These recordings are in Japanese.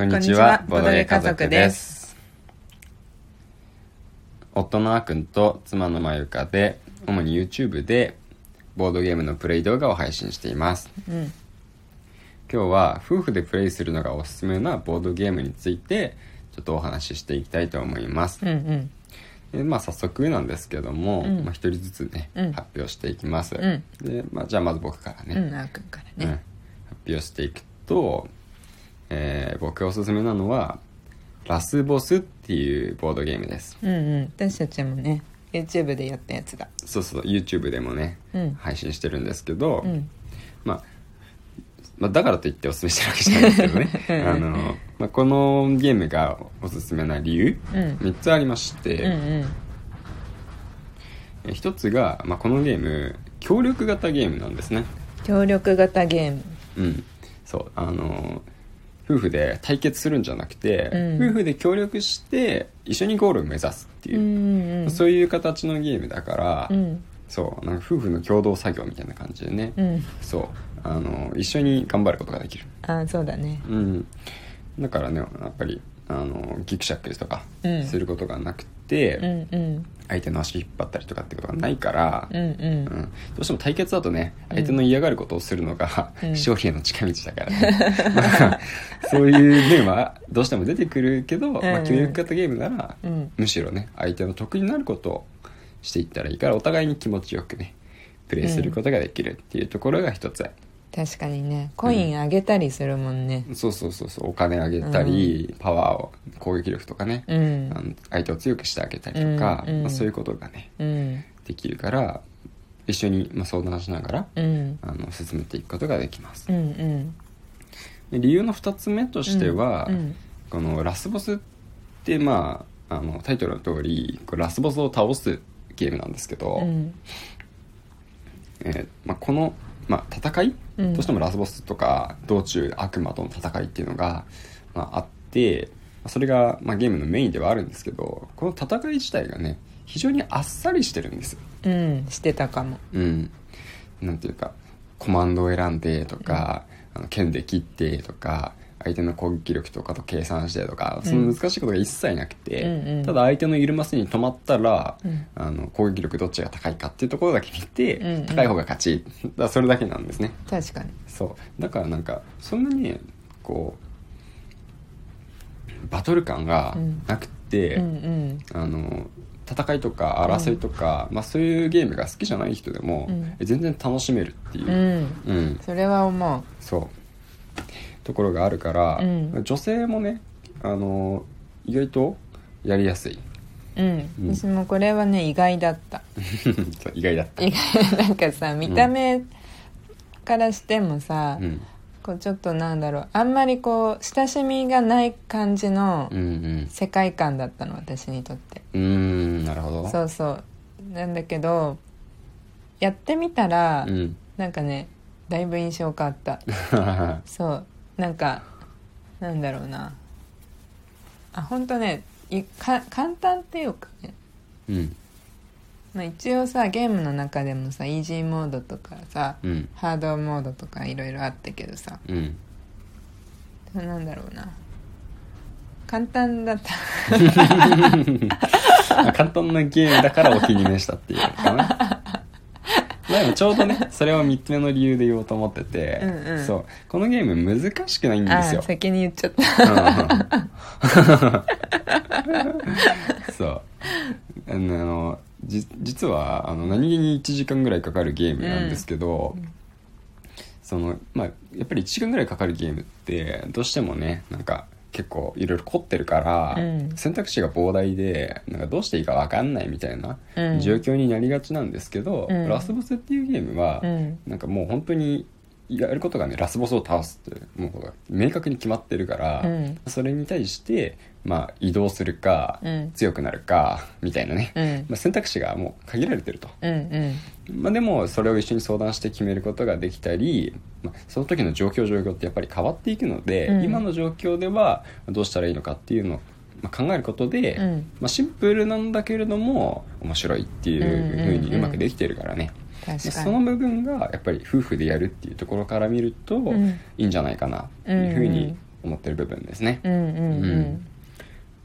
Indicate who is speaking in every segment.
Speaker 1: こんにちは、ボドゲ家族です。夫のあくんと妻のまゆかで、主に YouTube でボードゲームのプレイ動画を配信しています。
Speaker 2: うん
Speaker 1: 今日は夫婦でプレイするのがおすすめなボードゲームについて、ちょっとお話ししていきたいと思います
Speaker 2: うん。うん
Speaker 1: でまあ早速なんですけども、
Speaker 2: うん
Speaker 1: まあ、一人ずつね、
Speaker 2: うん
Speaker 1: 発表していきます。
Speaker 2: うん
Speaker 1: で、まあ、じゃあまず僕からね。
Speaker 2: うんあーくんから
Speaker 1: うん
Speaker 2: ね
Speaker 1: 発表していくと、えー僕がおすすめなのはラスボスっていうボードゲームです。
Speaker 2: うんうん。私たちもね YouTube でやったやつだ
Speaker 1: そうそう YouTube でもね、
Speaker 2: うん。
Speaker 1: 配信してるんですけど、
Speaker 2: うん。
Speaker 1: まあまあ、だからといっておすすめしてるわけじゃないですけどね。あの、まあ、このゲームがおすすめな理由、
Speaker 2: うん。
Speaker 1: 3つありまして、
Speaker 2: うんうん。
Speaker 1: え一つが、まあ、このゲーム協力型ゲームなんですね。
Speaker 2: 協力型ゲーム。
Speaker 1: うん。そうあの夫婦で対決するんじゃなくて、
Speaker 2: うん。
Speaker 1: 夫婦で協力して一緒にゴールを目指すっていう。う、
Speaker 2: んうん
Speaker 1: そういう形のゲームだから、
Speaker 2: うん。
Speaker 1: そうなんか夫婦の共同作業みたいな感じでね、
Speaker 2: うん。
Speaker 1: そうあの一緒に頑張ることができる、
Speaker 2: あーそうだね。
Speaker 1: うん、だからねやっぱりあのギクシャクとか
Speaker 2: うん。
Speaker 1: することがなくて、
Speaker 2: うんうん。
Speaker 1: 相手の足引っ張ったりとかってことがないから、
Speaker 2: うんうん。
Speaker 1: うん。どうしても対決だとね相手の嫌がることをするのが、
Speaker 2: うん。
Speaker 1: 勝利への近道だからね、まあそういう面はどうしても出てくるけど、まあ、
Speaker 2: うん。
Speaker 1: 協力型ゲームなら、
Speaker 2: うん。
Speaker 1: むしろね相手の得意になることをしていったらいいからお互いに気持ちよくねプレイすることができるっていうところが一つ、
Speaker 2: 確かにね。コインあげたりするもんね。
Speaker 1: そうそうそうそう。お金あげたり、パワーを攻撃力とかね、
Speaker 2: うん。
Speaker 1: あの相手を強くしてあげたりとか、
Speaker 2: うんうん。
Speaker 1: まあ、そういうことがね
Speaker 2: うん。
Speaker 1: できるから一緒に、まあ、相談しながら
Speaker 2: うん。
Speaker 1: あの進めていくことができます。
Speaker 2: うんうん。
Speaker 1: で理由の2つ目としては、
Speaker 2: うん
Speaker 1: このラスボスってまああのタイトルの通りこれラスボスを倒すゲームなんですけど、
Speaker 2: うん。
Speaker 1: えーまあ、この、まあ、戦い、
Speaker 2: うん。
Speaker 1: どうしてもラスボスとか道中悪魔との戦いっていうのが、まあ、あってそれが、まあ、ゲームのメインではあるんですけどこの戦い自体がね非常にあっさりしてるんです
Speaker 2: うん。してたかも。
Speaker 1: うん。なんていうかコマンドを選んでとか、あの剣で切ってとか相手の攻撃力とかと計算してとかその難しいことが一切なくて、
Speaker 2: うんうん。
Speaker 1: ただ相手のいるマスに止まったら、
Speaker 2: うん。
Speaker 1: あの攻撃力どっちが高いかっていうところだけ見て、
Speaker 2: うんうん。
Speaker 1: 高い方が勝ち。だそれだけなんですね。
Speaker 2: 確かに。
Speaker 1: そう。だからなんかそんなにこうバトル感がなくて、
Speaker 2: うんうん。
Speaker 1: あの戦いとか争いとか、まあ、そういうゲームが好きじゃない人でも、
Speaker 2: うん。
Speaker 1: え全然楽しめるっていう。う、
Speaker 2: ん。
Speaker 1: うん。
Speaker 2: それは思
Speaker 1: そうところがあるから、
Speaker 2: うん。
Speaker 1: 女性もねあの意外とやりやすい。
Speaker 2: ううん、
Speaker 1: うん。
Speaker 2: 私もこれはね意外だった。
Speaker 1: 意外だった。
Speaker 2: 意外。なんかさ見た目からしてもさ、
Speaker 1: うん。
Speaker 2: こうちょっとなんだろう。あんまりこう親しみがない感じの世界観だったの私にとって。
Speaker 1: うーんなるほど。
Speaker 2: そうそう。なんだけどやってみたら、
Speaker 1: うん。
Speaker 2: なんかねだいぶ印象変わった。そうなんかなんだろうな。あ本当ねいか簡単っていうかね、
Speaker 1: うん。
Speaker 2: まあ、一応さゲームの中でもさイージーモードとかさ、
Speaker 1: うん。
Speaker 2: ハードモードとかいろいろあったけどさ。
Speaker 1: うん。
Speaker 2: なんだろうな。簡単だった。
Speaker 1: ま あ簡単なゲームだからお気に召したっていうのかなでもちょうどね それを3つ目の理由で言おうと思ってて、
Speaker 2: うんうん。
Speaker 1: そう。このゲーム難しくないんですよ。
Speaker 2: あ先に言っちゃった。
Speaker 1: そう。あのじ実はあの何気に1時間ぐらいかかるゲームなんですけど、そのまあやっぱり1時間ぐらいかかるゲームってどうしてもねなんか結構いろいろ凝ってるから、
Speaker 2: うん。
Speaker 1: 選択肢が膨大でなんかどうしていいか分かんないみたいな
Speaker 2: うん。
Speaker 1: 状況になりがちなんですけど、
Speaker 2: うん。
Speaker 1: ラスボスっていうゲームは、
Speaker 2: うん。
Speaker 1: なんかもう本当にやることがねラスボスを倒すってもう明確に決まってるから、
Speaker 2: うん。
Speaker 1: それに対して、まあ、移動するか、
Speaker 2: うん。
Speaker 1: 強くなるかみたいなね、
Speaker 2: うん。
Speaker 1: まあ、選択肢がもう限られてると、
Speaker 2: うんうん。
Speaker 1: まあ、でもそれを一緒に相談して決めることができたり、まあ、その時の状況状況ってやっぱり変わっていくので、
Speaker 2: うん。
Speaker 1: 今の状況ではどうしたらいいのかっていうのをまあ、考えることで、
Speaker 2: うん。
Speaker 1: まあ、シンプルなんだけれども面白いっていう風にうまくできてるからね、
Speaker 2: 確か
Speaker 1: その
Speaker 2: に
Speaker 1: 部分がやっぱり夫婦でやるっていうところから見ると、
Speaker 2: ん。
Speaker 1: いいんじゃないかなっていうふうに思ってる部分ですね、
Speaker 2: うん。うん。うん。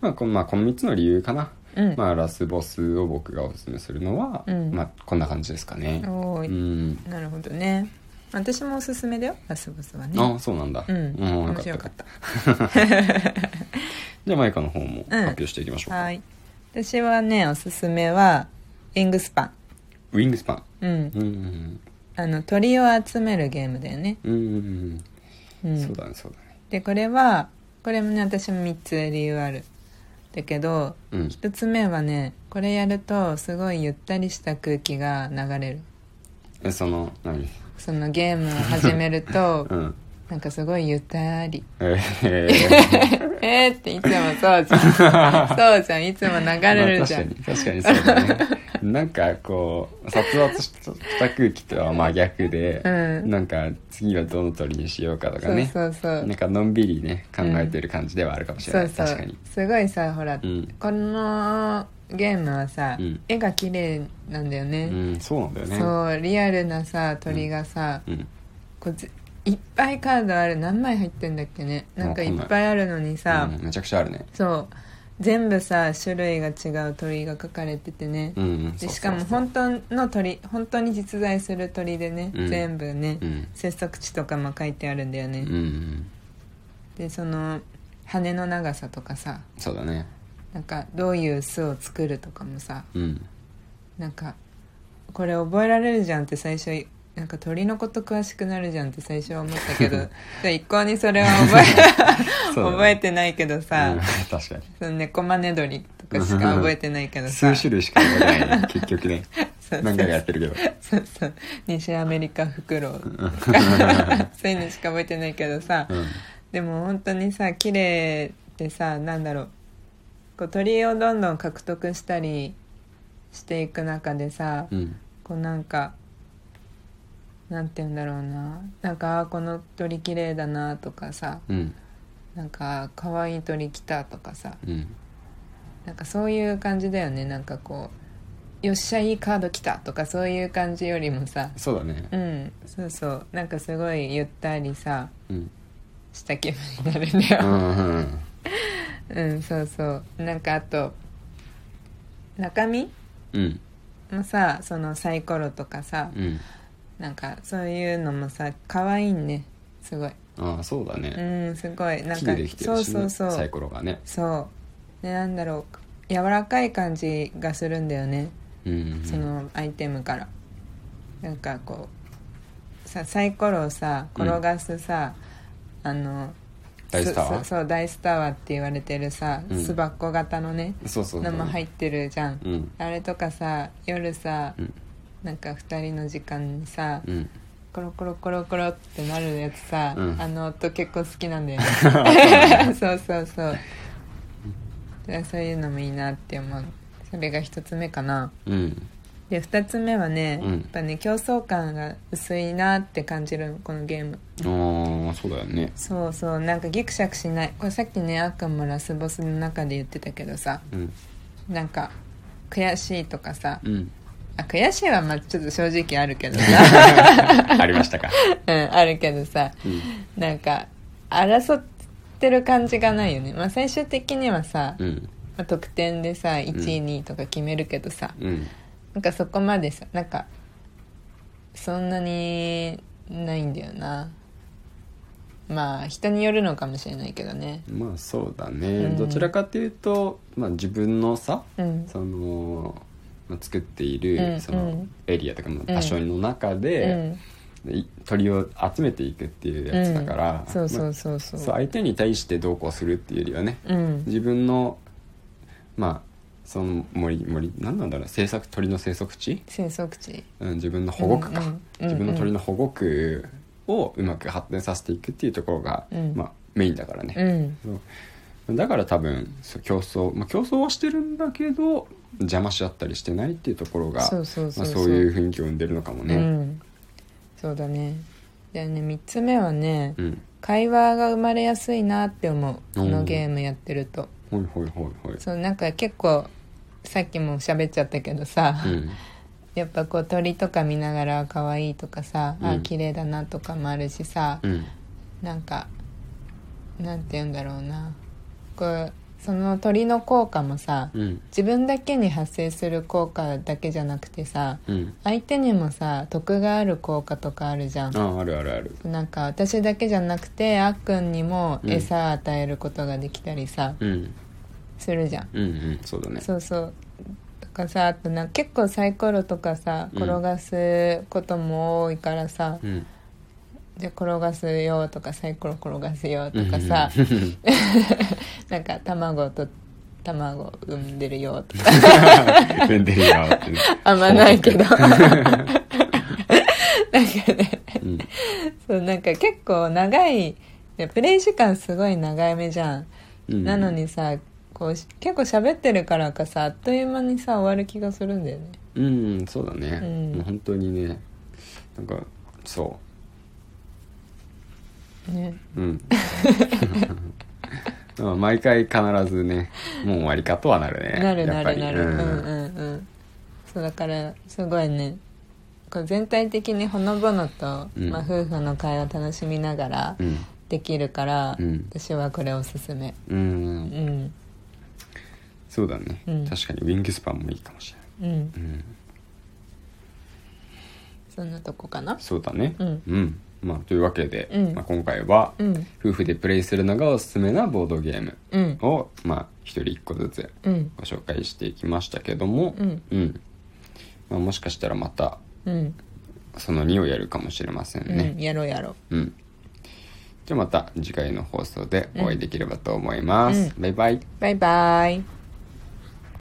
Speaker 1: まあ、このまあこの3つの理由かな、
Speaker 2: うん。
Speaker 1: まあ、ラスボスを僕がおすすめするのは、
Speaker 2: うん。
Speaker 1: まあ、こんな感じですかね。うん。
Speaker 2: なるほどね。私もおすすめだよラスボスはね。
Speaker 1: あそうなんだ。
Speaker 2: うん。
Speaker 1: よ
Speaker 2: 面
Speaker 1: か
Speaker 2: 白かった。
Speaker 1: じゃあマイカの方も発表していきましょうか、
Speaker 2: はい。私はねおすすめはウィングスパン
Speaker 1: ウィングスパン。
Speaker 2: うん。
Speaker 1: うん。うん
Speaker 2: あの鳥を集めるゲームだよね、
Speaker 1: うんうんうん。
Speaker 2: う、
Speaker 1: うん。んそうだねそうだね。
Speaker 2: でこれはこれもね私も3つ理由ある。だけど
Speaker 1: うん。
Speaker 2: 1つ目はねこれやるとすごいゆったりした空気が流れる。
Speaker 1: えその何？
Speaker 2: そのゲームを始めると
Speaker 1: うん。
Speaker 2: なんかすごいゆったり。
Speaker 1: えー、
Speaker 2: えーっていつもそうじゃん。そうじゃん。いつも流れるじゃん、
Speaker 1: まあ、確かに確かにそうだね なんかこう殺伐した空気とは真逆で、
Speaker 2: うん。
Speaker 1: なんか次はどの鳥にしようかとかね。
Speaker 2: そうそうそう。
Speaker 1: なんかのんびりね考えてる感じではあるかもしれない、
Speaker 2: そうそう。
Speaker 1: 確かに。
Speaker 2: すごいさほら、
Speaker 1: うん。
Speaker 2: このゲームはさ、
Speaker 1: うん。
Speaker 2: 絵が綺麗なんだよね、
Speaker 1: うんそうなんだよね。
Speaker 2: そうリアルなさ鳥がさ、
Speaker 1: うん。
Speaker 2: こうずいっぱいカードある。何枚入ってんだっけね。なんかいっぱいあるのにさ、
Speaker 1: うんめちゃくちゃあるね。
Speaker 2: そう全部さ種類が違う鳥が描かれててね、
Speaker 1: うんうん
Speaker 2: でしかも本当の鳥本当に実在する鳥でね、
Speaker 1: うん
Speaker 2: 全部ね、
Speaker 1: うん
Speaker 2: 生息地とかも書いてあるんだよね、
Speaker 1: うんうん。
Speaker 2: でその羽の長さとかさ
Speaker 1: そうだね。
Speaker 2: なんかどういう巣を作るとかもさ
Speaker 1: うん。
Speaker 2: なんかこれ覚えられるじゃんって最初なんか鳥のこと詳しくなるじゃんって最初は思ったけど。で一向にそれは覚え覚えてないけどさ、
Speaker 1: うん確かに。
Speaker 2: その猫マネ鳥とかしか覚えてないけどさ。
Speaker 1: 数種類しか覚えてないね結局ね。何回かやってるけど。
Speaker 2: そうそう。西アメリカフクロウとか。そういうのしか覚えてないけどさ、
Speaker 1: うん。
Speaker 2: でも本当にさ綺麗でさなんだろう。こう鳥をどんどん獲得したりしていく中でさ、
Speaker 1: うん。
Speaker 2: こうなんかなんて言うんだろうな。なんかこの鳥綺麗だなとかさ。
Speaker 1: うん。
Speaker 2: なんか可愛い鳥来たとかさ。
Speaker 1: うん。
Speaker 2: なんかそういう感じだよね。なんかこうよっしゃいいカード来たとかそういう感じよりもさ。
Speaker 1: そうだね。
Speaker 2: うん。そうそう。なんかすごいゆったりさ
Speaker 1: うん。
Speaker 2: した気分になるんだよ
Speaker 1: うんうん。
Speaker 2: うんそうそう。なんかあと中身
Speaker 1: うん。
Speaker 2: もさそのサイコロとかさ。
Speaker 1: うん
Speaker 2: なんかそういうのもさ可愛いね。すごい。
Speaker 1: ああそうだ
Speaker 2: う
Speaker 1: ね
Speaker 2: んすごい。なんか
Speaker 1: 木でできて
Speaker 2: そうそうそう。
Speaker 1: サイコロがね。
Speaker 2: そう。でなんだろう。柔らかい感じがするんだよね。
Speaker 1: うん
Speaker 2: そのアイテムから。なんかこうさサイコロをさ転がすさ、あの
Speaker 1: ダイスタワー？
Speaker 2: すそうダイスタワーって言われてるさ
Speaker 1: うん。
Speaker 2: 巣箱型のね
Speaker 1: そうそうそう。
Speaker 2: のも入ってるじゃん。
Speaker 1: うん。
Speaker 2: あれとかさ夜さ、
Speaker 1: うん
Speaker 2: なんか2人の時間にさ、
Speaker 1: うん。
Speaker 2: コロコロコロコロってなるやつさ、
Speaker 1: うん。
Speaker 2: あの音結構好きなんだよね。そう。そうそうそう。いうのもいいなって思う。それが一つ目かな。
Speaker 1: うん。
Speaker 2: で二つ目はね、
Speaker 1: うん。
Speaker 2: やっぱね競争感が薄いなって感じるのこのゲーム。
Speaker 1: ああそうだよね。
Speaker 2: そうそう。なんかギクシャクしない。これさっきねあっくんもラスボスの中で言ってたけどさ
Speaker 1: うん。
Speaker 2: なんか悔しいとかさ
Speaker 1: うん
Speaker 2: あ悔しいはまあちょっと正直あるけどさ。
Speaker 1: ありましたか。
Speaker 2: うんあるけどさ。
Speaker 1: うん。
Speaker 2: なんか争ってる感じがないよね、まあ、最終的にはさ、
Speaker 1: うん。
Speaker 2: まあ、得点でさ1位、2位とか決めるけどさ。
Speaker 1: うん。
Speaker 2: なんかそこまでさなんかそんなにないんだよな。まあ人によるのかもしれないけどね。
Speaker 1: まあそうだね、
Speaker 2: うん。
Speaker 1: どちらかっていうと、まあ、自分のさ
Speaker 2: うん。
Speaker 1: その、まあ、作ってい
Speaker 2: うん
Speaker 1: るそのエリアとかの場所の中
Speaker 2: う
Speaker 1: で、鳥を集めていくっていうやつだから、
Speaker 2: うん。そうそ
Speaker 1: まあ
Speaker 2: うそう。
Speaker 1: 相手に対してどうこうするっていうよりはね
Speaker 2: うん。
Speaker 1: 自分のまあその森森何なんだろう生息鳥の生息地、
Speaker 2: 生息地。
Speaker 1: うん、自分の保護区か、自分の鳥の保護区をうまく発展させていくっていうところが、
Speaker 2: うん。
Speaker 1: まあ、メインだからね、
Speaker 2: うん
Speaker 1: だから多分競争、まあ、競争はしてるんだけど邪魔し合ったりしてないっていうところが
Speaker 2: そう
Speaker 1: いう雰囲気を生んでるのかも
Speaker 2: う
Speaker 1: ね
Speaker 2: ん。そうだね。でね3つ目はね
Speaker 1: うん、
Speaker 2: 会話が生まれやすいなって思うこ
Speaker 1: うん
Speaker 2: のゲームやってると。
Speaker 1: ほいほいほいほい。
Speaker 2: そうなんか結構さっきも喋っちゃったけどさ、
Speaker 1: うん。
Speaker 2: やっぱこう鳥とか見ながら可愛いとかさ、
Speaker 1: うん。
Speaker 2: あ綺麗だなとかもあるしさ、
Speaker 1: うん。
Speaker 2: なんかなんて言うんだろうなこうその鳥の効果もさ
Speaker 1: うん。
Speaker 2: 自分だけに発生する効果だけじゃなくてさ
Speaker 1: うん。
Speaker 2: 相手にもさ得がある効果とかあるじゃん。
Speaker 1: ああるあるある。
Speaker 2: なんか私だけじゃなくてあっくんにも餌与えることができたりさ、
Speaker 1: うん。
Speaker 2: するじゃん。
Speaker 1: うんうん。そうだね。
Speaker 2: そうそう。とかさあとな結構サイコロとかさ
Speaker 1: うん。
Speaker 2: 転がすことも多いからさ、
Speaker 1: うん
Speaker 2: じゃあ転がすよとかサイコロ転がすよとかさ、
Speaker 1: うん。
Speaker 2: なんか卵と卵産んでるよとか。
Speaker 1: 産んでるよって。ね
Speaker 2: あんまないけど。なんかね
Speaker 1: うん
Speaker 2: そうなんか結構長いプレイ時間すごい長い目じゃん、
Speaker 1: うん。
Speaker 2: なのにさこうし結構喋ってるからかさあっという間にさ終わる気がするんだよね。
Speaker 1: うんそうだね、
Speaker 2: うん。
Speaker 1: もう本当にねなんかそ
Speaker 2: ね。
Speaker 1: ううん。まあ毎回必ずねもう終わりかとはなるね。
Speaker 2: なるなるなる。うん。
Speaker 1: うん
Speaker 2: うんうん。そうだからすごいね。こう全体的にほのぼのと、
Speaker 1: うん。
Speaker 2: まあ、夫婦の会話楽しみながら
Speaker 1: うん。
Speaker 2: できるから、
Speaker 1: うん。
Speaker 2: 私はこれおすすめ。
Speaker 1: うん。
Speaker 2: うん。
Speaker 1: そうだね、
Speaker 2: うん。
Speaker 1: 確かにウィングスパンもいいかもしれ
Speaker 2: うん
Speaker 1: ない。うん。
Speaker 2: そんなとこかな。
Speaker 1: そうだね。
Speaker 2: うん
Speaker 1: まあ、というわけで、
Speaker 2: うん。
Speaker 1: まあ、今回は
Speaker 2: うん。
Speaker 1: 夫婦でプレイするのがおすすめなボードゲーム
Speaker 2: うん。
Speaker 1: を、まあ、一人一個ずつ
Speaker 2: うん。
Speaker 1: ご紹介していきましたけども、
Speaker 2: うん。
Speaker 1: まあ、もしかしたらまた
Speaker 2: うん。
Speaker 1: その2をやるかもしれません
Speaker 2: うん、
Speaker 1: ね、
Speaker 2: やろうやろう。
Speaker 1: うん。じゃあまた次回の放送でお会いできればと思います、
Speaker 2: うん。
Speaker 1: バイバイ。
Speaker 2: バイバイ